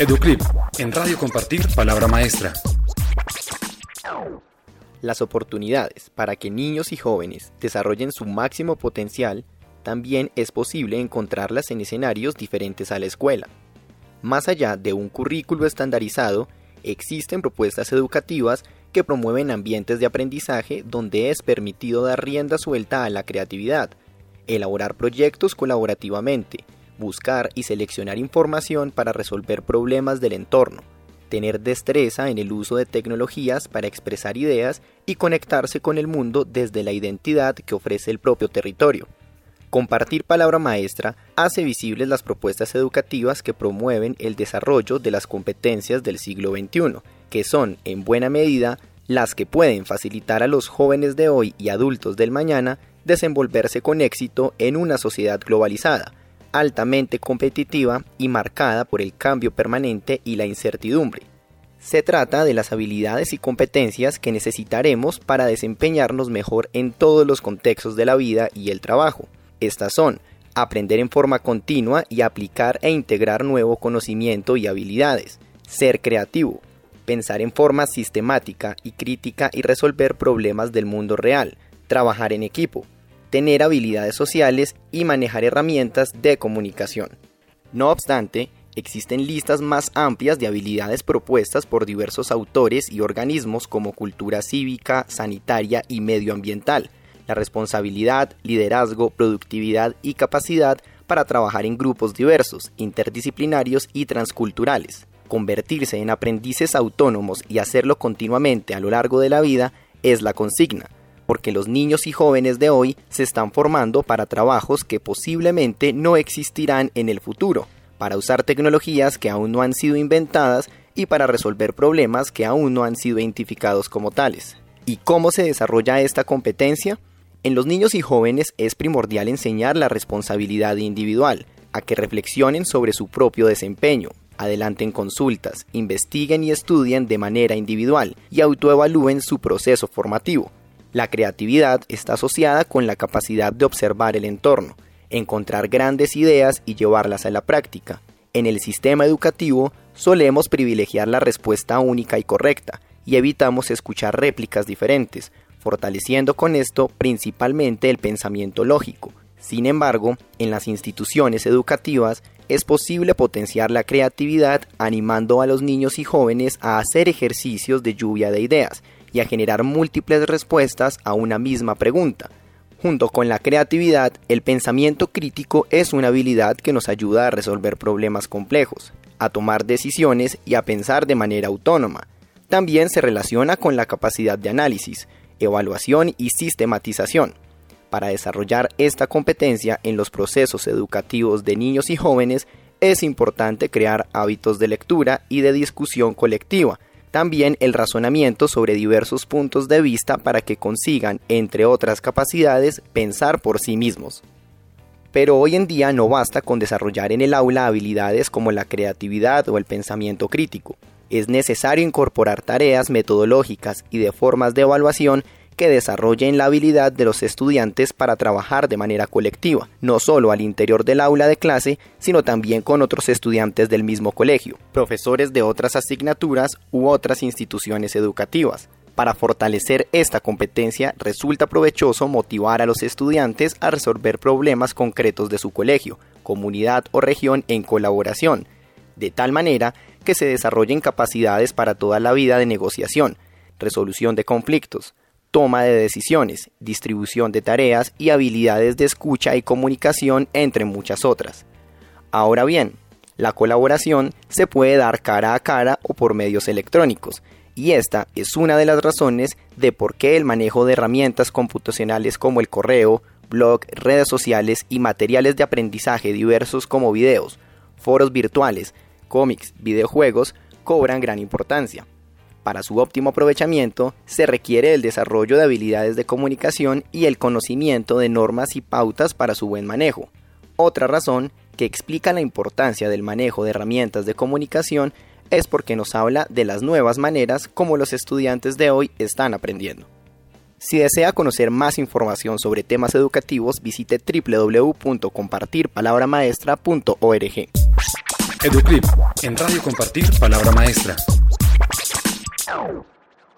Educlip, en Radio Compartir Palabra Maestra. Las oportunidades para que niños y jóvenes desarrollen su máximo potencial también es posible encontrarlas en escenarios diferentes a la escuela. Más allá de un currículo estandarizado, existen propuestas educativas que promueven ambientes de aprendizaje donde es permitido dar rienda suelta a la creatividad, elaborar proyectos colaborativamente, buscar y seleccionar información para resolver problemas del entorno, tener destreza en el uso de tecnologías para expresar ideas y conectarse con el mundo desde la identidad que ofrece el propio territorio. Compartir palabra maestra hace visibles las propuestas educativas que promueven el desarrollo de las competencias del siglo XXI, que son, en buena medida, las que pueden facilitar a los jóvenes de hoy y adultos del mañana desenvolverse con éxito en una sociedad globalizada, altamente competitiva y marcada por el cambio permanente y la incertidumbre. Se trata de las habilidades y competencias que necesitaremos para desempeñarnos mejor en todos los contextos de la vida y el trabajo, estas son aprender en forma continua y aplicar e integrar nuevo conocimiento y habilidades, ser creativo, pensar en forma sistemática y crítica y resolver problemas del mundo real, trabajar en equipo, tener habilidades sociales y manejar herramientas de comunicación. No obstante, existen listas más amplias de habilidades propuestas por diversos autores y organismos como cultura cívica, sanitaria y medioambiental, la responsabilidad, liderazgo, productividad y capacidad para trabajar en grupos diversos, interdisciplinarios y transculturales. Convertirse en aprendices autónomos y hacerlo continuamente a lo largo de la vida es la consigna, porque los niños y jóvenes de hoy se están formando para trabajos que posiblemente no existirán en el futuro, para usar tecnologías que aún no han sido inventadas y para resolver problemas que aún no han sido identificados como tales. ¿Y cómo se desarrolla esta competencia? En los niños y jóvenes es primordial enseñar la responsabilidad individual, a que reflexionen sobre su propio desempeño, adelanten consultas, investiguen y estudien de manera individual y autoevalúen su proceso formativo. La creatividad está asociada con la capacidad de observar el entorno, encontrar grandes ideas y llevarlas a la práctica. En el sistema educativo solemos privilegiar la respuesta única y correcta y evitamos escuchar réplicas diferentes, fortaleciendo con esto principalmente el pensamiento lógico. Sin embargo, en las instituciones educativas es posible potenciar la creatividad animando a los niños y jóvenes a hacer ejercicios de lluvia de ideas y a generar múltiples respuestas a una misma pregunta. Junto con la creatividad, el pensamiento crítico es una habilidad que nos ayuda a resolver problemas complejos, a tomar decisiones y a pensar de manera autónoma. También se relaciona con la capacidad de análisis, evaluación y sistematización. Para desarrollar esta competencia en los procesos educativos de niños y jóvenes es importante crear hábitos de lectura y de discusión colectiva, también el razonamiento sobre diversos puntos de vista para que consigan, entre otras capacidades, pensar por sí mismos. Pero hoy en día no basta con desarrollar en el aula habilidades como la creatividad o el pensamiento crítico es necesario incorporar tareas metodológicas y de formas de evaluación que desarrollen la habilidad de los estudiantes para trabajar de manera colectiva, no solo al interior del aula de clase, sino también con otros estudiantes del mismo colegio, profesores de otras asignaturas u otras instituciones educativas. Para fortalecer esta competencia resulta provechoso motivar a los estudiantes a resolver problemas concretos de su colegio, comunidad o región en colaboración, de tal manera que se desarrollen capacidades para toda la vida de negociación, resolución de conflictos, toma de decisiones, distribución de tareas y habilidades de escucha y comunicación, entre muchas otras. Ahora bien, la colaboración se puede dar cara a cara o por medios electrónicos, y esta es una de las razones de por qué el manejo de herramientas computacionales como el correo, blog, redes sociales y materiales de aprendizaje diversos como videos, foros virtuales, cómics, videojuegos cobran gran importancia. Para su óptimo aprovechamiento se requiere el desarrollo de habilidades de comunicación y el conocimiento de normas y pautas para su buen manejo. Otra razón que explica la importancia del manejo de herramientas de comunicación es porque nos habla de las nuevas maneras como los estudiantes de hoy están aprendiendo. Si desea conocer más información sobre temas educativos, visite www.compartirpalabramaestra.org. Educlip, en Radio Compartir Palabra Maestra. Oh!